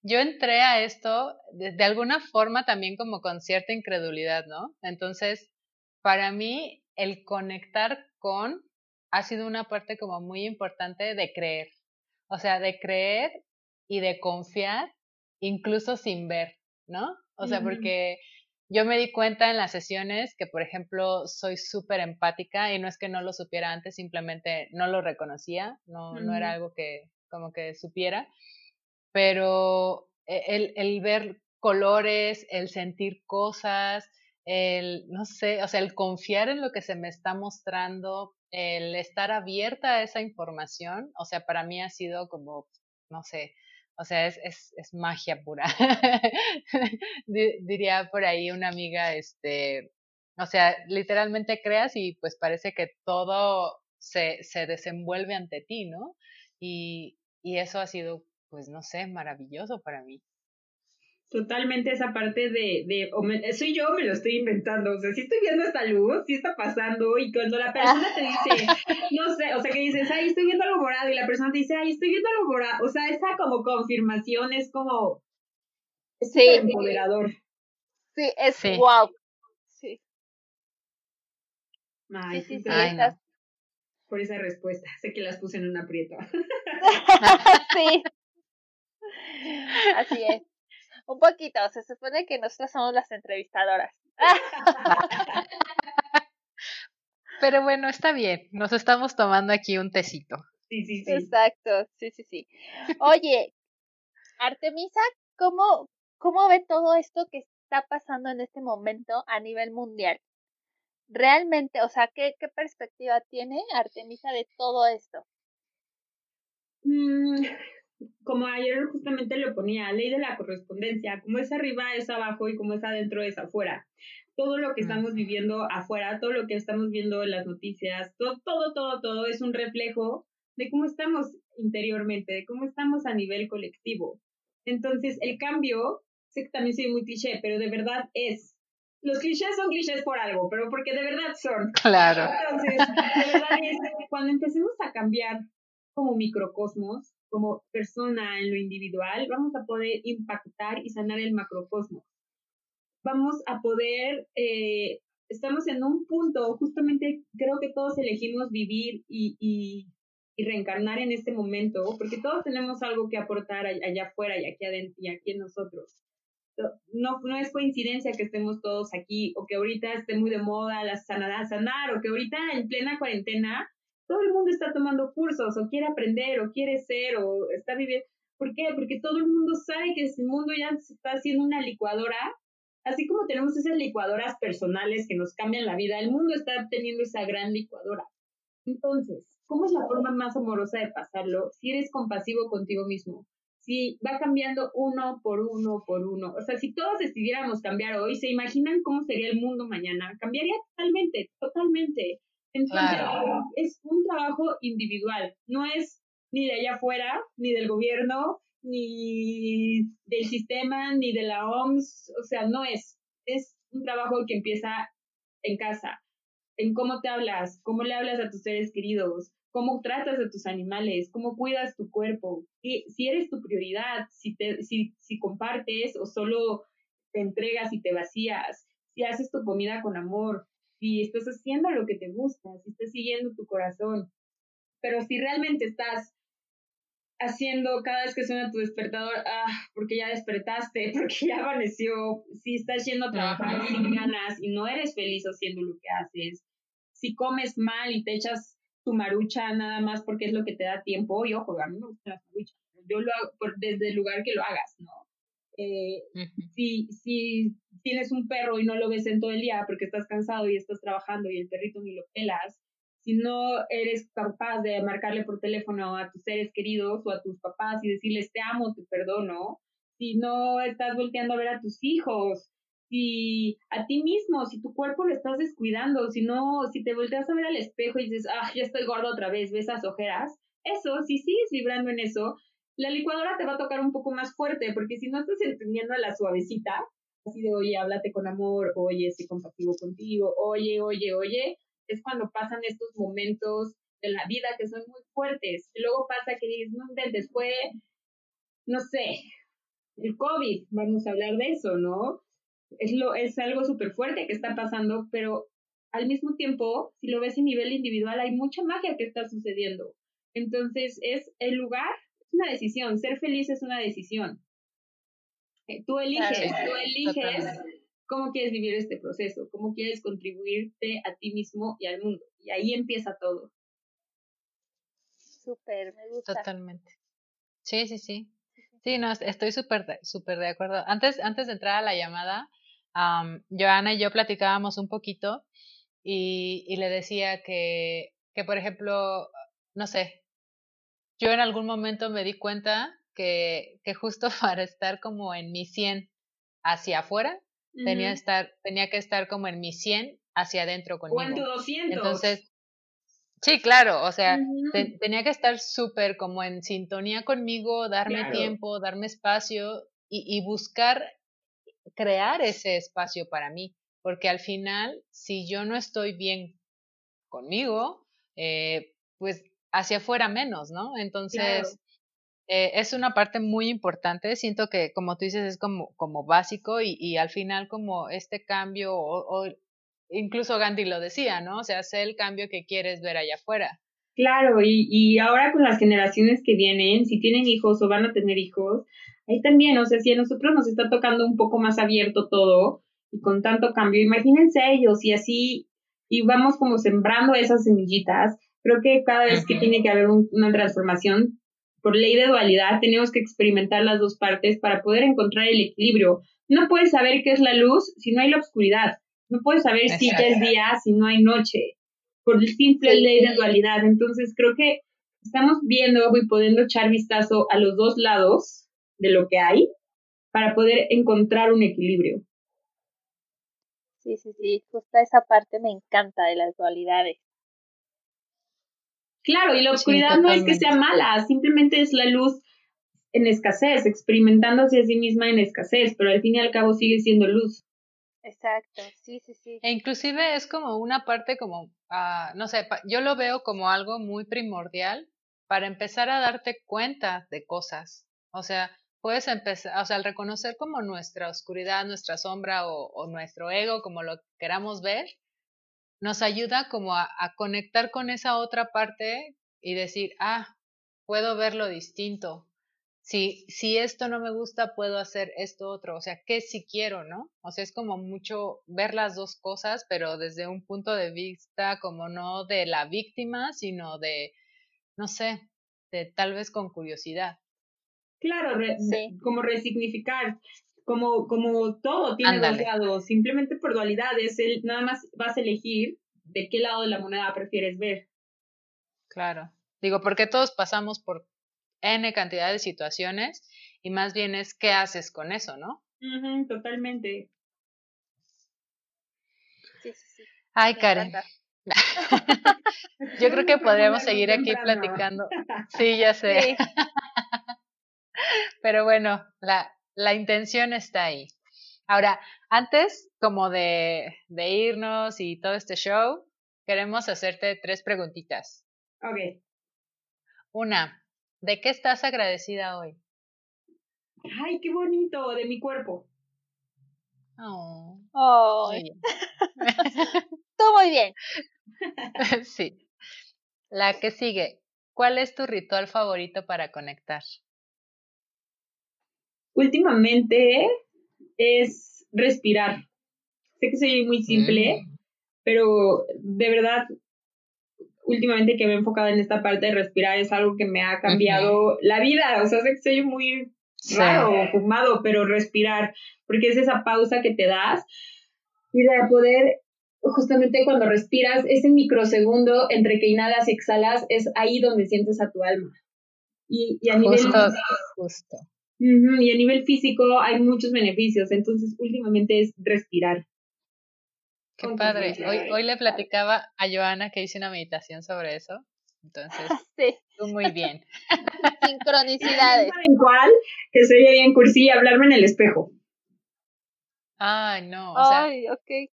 S1: yo entré a esto de, de, alguna forma también como con cierta incredulidad, ¿no? Entonces, para mí, el conectar con ha sido una parte como muy importante de creer. O sea, de creer y de confiar, incluso sin ver, ¿no? O sea, porque yo me di cuenta en las sesiones que, por ejemplo, soy súper empática y no es que no lo supiera antes, simplemente no lo reconocía, no, no era algo que como que supiera, pero e, el, el ver colores, el sentir cosas, el, no sé, o sea, el confiar en lo que se me está mostrando, el estar abierta a esa información, o sea, para mí ha sido como, no sé, o sea, es, es, es magia pura. Diría por ahí una amiga, este, o sea, literalmente creas y pues parece que todo se, se desenvuelve ante ti, ¿no? Y, y eso ha sido, pues, no sé, maravilloso para mí
S3: totalmente esa parte de, de o soy yo, me lo estoy inventando, o sea, si estoy viendo esta luz, si está pasando, y cuando la persona te dice, sé, o sea, que dices, ay, estoy viendo algo morado, y la persona te dice, ay, estoy viendo algo morado, o sea, esa como confirmación es como, es sí. empoderador.
S2: Sí, es wow. Sí.
S3: Ay, sí, sí, Por esa respuesta, sé que las puse en un aprieto.
S2: sí. Así es. Un poquito, se supone que nosotras somos las entrevistadoras.
S1: Pero bueno, está bien, nos estamos tomando aquí un tecito.
S3: Sí, sí, sí.
S2: Exacto, sí, sí, sí. Oye, Artemisa, ¿cómo, ¿cómo ve todo esto que está pasando en este momento a nivel mundial? Realmente, o sea, ¿qué, qué perspectiva tiene Artemisa de todo esto?
S3: Mm, como ayer justamente lo ponía, ley de la correspondencia, como es arriba es abajo y como es adentro es afuera. Todo lo que estamos viviendo afuera, todo lo que estamos viendo en las noticias, todo, todo, todo, todo es un reflejo de cómo estamos interiormente, de cómo estamos a nivel colectivo. Entonces, el cambio, sé que también soy muy cliché, pero de verdad es. Los clichés son clichés por algo, pero porque de verdad son.
S1: Claro.
S3: Entonces, de verdad es, cuando empecemos a cambiar como microcosmos, como persona en lo individual, vamos a poder impactar y sanar el macrocosmos. Vamos a poder, eh, estamos en un punto, justamente creo que todos elegimos vivir y, y, reencarnar en este momento, porque todos tenemos algo que aportar allá afuera y aquí adentro y aquí en nosotros. No, no es coincidencia que estemos todos aquí o que ahorita esté muy de moda la sanada, sanar o que ahorita en plena cuarentena todo el mundo está tomando cursos o quiere aprender o quiere ser o está viviendo. ¿Por qué? Porque todo el mundo sabe que el mundo ya se está haciendo una licuadora. Así como tenemos esas licuadoras personales que nos cambian la vida, el mundo está teniendo esa gran licuadora. Entonces, ¿cómo es la forma más amorosa de pasarlo? Si eres compasivo contigo mismo, si va cambiando uno por uno por uno. O sea, si todos decidiéramos cambiar hoy, ¿se imaginan cómo sería el mundo mañana? Cambiaría totalmente, totalmente. Entonces, es un trabajo individual, no es ni de allá afuera, ni del gobierno, ni del sistema, ni de la OMS, o sea, no es. Es un trabajo que empieza en casa, en cómo te hablas, cómo le hablas a tus seres queridos, cómo tratas a tus animales, cómo cuidas tu cuerpo, y si eres tu prioridad, si, te, si, si compartes o solo te entregas y te vacías, si haces tu comida con amor, si estás haciendo lo que te gusta, si estás siguiendo tu corazón. Pero si realmente estás haciendo cada vez que suena tu despertador, ah, porque ya despertaste, porque ya amaneció, si estás yendo a trabajar sin ganas y no eres feliz haciendo lo que haces, si comes mal y te echas tu marucha nada más porque es lo que te da tiempo, y ojo, a mí me gusta la marucha, yo lo hago por, desde el lugar que lo hagas, ¿no? Eh, si, si tienes un perro y no lo ves en todo el día porque estás cansado y estás trabajando y el perrito ni lo pelas, si no eres capaz de marcarle por teléfono a tus seres queridos o a tus papás y decirles te amo, te perdono, si no estás volteando a ver a tus hijos, si a ti mismo, si tu cuerpo lo estás descuidando, si no, si te volteas a ver al espejo y dices, ah, ya estoy gordo otra vez, ves esas ojeras, eso, si sigues vibrando en eso, la licuadora te va a tocar un poco más fuerte, porque si no estás entendiendo a la suavecita, así de, oye, háblate con amor, oye, sé compasivo contigo, oye, oye, oye, es cuando pasan estos momentos de la vida que son muy fuertes. Luego pasa que dices, no después, no sé, el COVID, vamos a hablar de eso, ¿no? Es, lo, es algo súper fuerte que está pasando, pero al mismo tiempo, si lo ves a nivel individual, hay mucha magia que está sucediendo. Entonces, es el lugar, es una decisión, ser feliz es una decisión. Eh, tú eliges, tú eliges cómo quieres vivir este proceso, cómo quieres contribuirte a ti mismo y al mundo. Y ahí empieza todo.
S2: Súper, me gusta.
S1: Totalmente. Sí, sí, sí. Sí, no, estoy súper súper de acuerdo. Antes, antes de entrar a la llamada, Joana y yo platicábamos un poquito y, y le decía que, que, por ejemplo, no sé, yo en algún momento me di cuenta que, que justo para estar como en mi 100 hacia afuera, tenía, estar, tenía que estar como en mi 100 hacia adentro conmigo.
S3: O en tu 200.
S1: Entonces, Sí, claro, o sea, tenía que estar súper como en sintonía conmigo, darme tiempo, darme espacio y, y, buscar crear ese espacio para mí, porque al final, si yo no estoy bien conmigo, eh, pues hacia afuera menos, ¿no? Entonces, eh, es una parte muy importante, siento que como tú dices es como, como básico y, y al final como este cambio o, o incluso Gandhi lo decía, ¿no? O sea, sé el cambio que quieres ver allá afuera.
S3: Claro, y, y ahora con las generaciones que vienen, si tienen hijos o van a tener hijos, ahí también, o sea, si a nosotros nos está tocando un poco más abierto todo y con tanto cambio, imagínense ellos y así, y vamos como sembrando esas semillitas, creo que cada vez que tiene que haber una transformación, por ley de dualidad, tenemos que experimentar las dos partes para poder encontrar el equilibrio. No puedes saber qué es la luz si no hay la oscuridad. No puedes saber si ya es día, si no hay noche, por el simple ley de dualidad. Entonces, creo que estamos viendo y pudiendo echar vistazo a los dos lados de lo que hay para poder encontrar un equilibrio.
S2: Sí, sí, sí, justo esa parte me encanta de las dualidades.
S3: Claro, y la oscuridad no es que sea mala, simplemente es la luz en escasez, experimentándose a sí misma en escasez, pero al fin y al cabo sigue siendo luz.
S2: Exacto, sí, sí, sí.
S1: E inclusive es como una parte como, ah, no sé, yo lo veo como algo muy primordial para empezar a darte cuenta de cosas. O sea, puedes empezar, o sea, al reconocer como nuestra oscuridad, nuestra sombra o, nuestro ego, como lo queramos ver, nos ayuda como a, a conectar con esa otra parte y decir, ah, puedo verlo distinto, si, si esto no me gusta, puedo hacer esto otro. O sea, ¿qué si quiero, no? O sea, es como mucho ver las dos cosas, pero desde un punto de vista como no de la víctima, sino de, no sé, de tal vez con curiosidad.
S3: Claro, como resignificar, como, como todo tiene dos lados, simplemente por dualidades, nada más vas a elegir de qué lado de la moneda prefieres ver.
S1: Claro. Digo, porque todos pasamos por N cantidad de situaciones y más bien es qué haces con eso, ¿no?
S3: totalmente.
S2: Sí, sí, sí.
S1: Ay, Karen. Yo creo que podríamos seguir aquí platicando. Sí, ya sé. Pero bueno, la, la intención está ahí. Ahora, antes como de, de irnos y todo este show, queremos hacerte tres preguntitas.
S3: Ok.
S1: Una, ¿De qué estás agradecida hoy?
S3: Ay, qué bonito, de mi cuerpo.
S1: Oh.
S2: oh. Todo muy bien.
S1: sí. La que sigue. ¿Cuál es tu ritual favorito para conectar?
S3: Últimamente es respirar. Sé que soy muy simple, mm. pero de verdad últimamente que me he enfocado en esta parte de respirar es algo que me ha cambiado la vida. O sea, sé que soy muy raro, fumado, pero respirar, porque es esa pausa que te das y de poder, justamente cuando respiras, ese microsegundo entre que inhalas y exhalas, es ahí donde sientes a tu alma. Y, y a nivel
S1: justo.
S3: Y a nivel físico hay muchos beneficios, entonces últimamente es respirar.
S1: Qué padre. Hoy, hoy le platicaba a Joana que hice una meditación sobre eso. Entonces,
S2: sí.
S1: tú muy bien.
S2: Sincronicidades.
S3: Igual que sería bien cursí hablarme en el espejo.
S1: Ay, no.
S2: Ay, ok.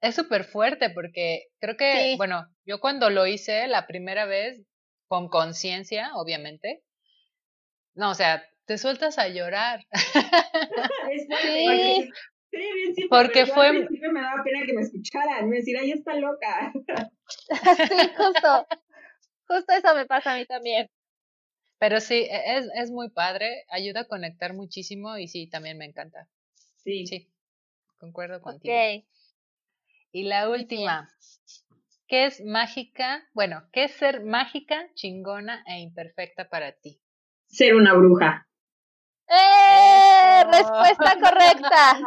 S1: es súper fuerte porque creo que, bueno, yo cuando lo hice la primera vez, con conciencia, obviamente, no, o sea, te sueltas a llorar.
S3: sí. Sí, bien porque fue. Al me daba pena que me escucharan, me decían, ay, está loca.
S2: sí, justo. Justo eso me pasa a mí también.
S1: Pero sí, e, es, es muy padre, ayuda a conectar muchísimo y sí, también me encanta. Sí. Sí, concuerdo contigo. Ok. Y la última, ¿qué es mágica? Bueno, ¿qué es ser mágica, chingona e imperfecta para ti?
S3: Ser una bruja.
S2: ¡Eh! Respuesta correcta.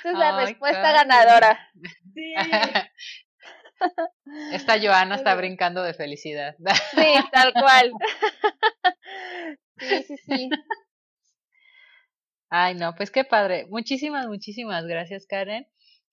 S2: Esa es la respuesta ganadora. Sí.
S1: Esta Joana está brincando de felicidad.
S2: Sí, tal cual. Sí, sí, sí.
S1: Ay, no, pues qué padre. Muchísimas, muchísimas gracias, Karen.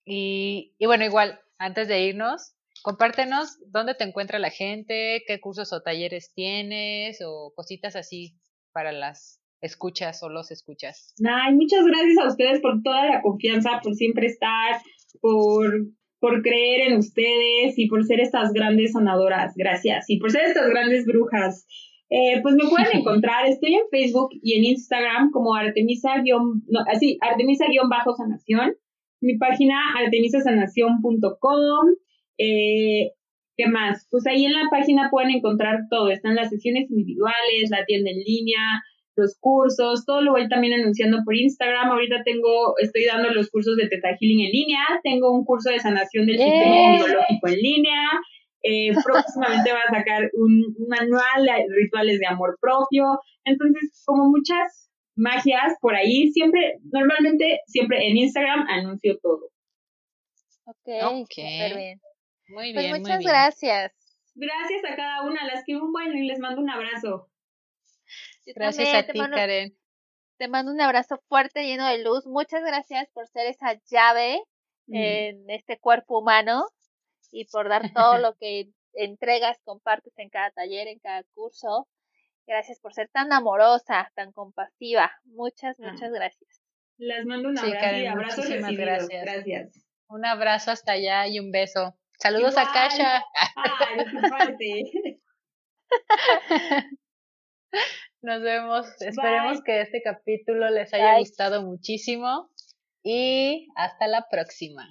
S1: Y, y bueno, igual, antes de irnos, compártenos dónde te encuentra la gente, qué cursos o talleres tienes o cositas así para las escuchas o los escuchas.
S3: Ay, muchas gracias a ustedes por toda la confianza, por siempre estar, por, por creer en ustedes y por ser estas grandes sanadoras. Gracias. Y por ser estas grandes brujas. Eh, pues me pueden encontrar, estoy en Facebook y en Instagram como Artemisa, no, así, Artemisa-sanación. Mi página artemisasanación.com. Eh, ¿Qué más? Pues ahí en la página pueden encontrar todo. Están las sesiones individuales, la tienda en línea, los cursos, todo lo voy también anunciando por Instagram. Ahorita tengo, estoy dando los cursos de Teta Healing en línea, tengo un curso de sanación del sistema inmunológico en línea, eh, próximamente va a sacar un, manual de rituales de amor propio. Entonces, como muchas magias por ahí, siempre, normalmente, siempre en Instagram anuncio todo.
S2: Ok, okay. bien. Muy pues bien. muchas gracias.
S3: Gracias a cada una, las que un bueno y les mando un abrazo.
S1: gracias a ti, Karen.
S2: Te mando un abrazo fuerte, lleno de luz. Muchas gracias por ser esa llave mm. en este cuerpo humano y por dar todo lo que entregas, compartes en cada taller, en cada curso. Gracias por ser tan amorosa, tan compasiva. Muchas, ah. muchas gracias.
S3: Les mando un abrazo y abrazos gracias. gracias.
S1: Un abrazo hasta allá y un beso. Saludos a Kasha. Nos vemos. Esperemos que este capítulo les haya gustado muchísimo y hasta la próxima.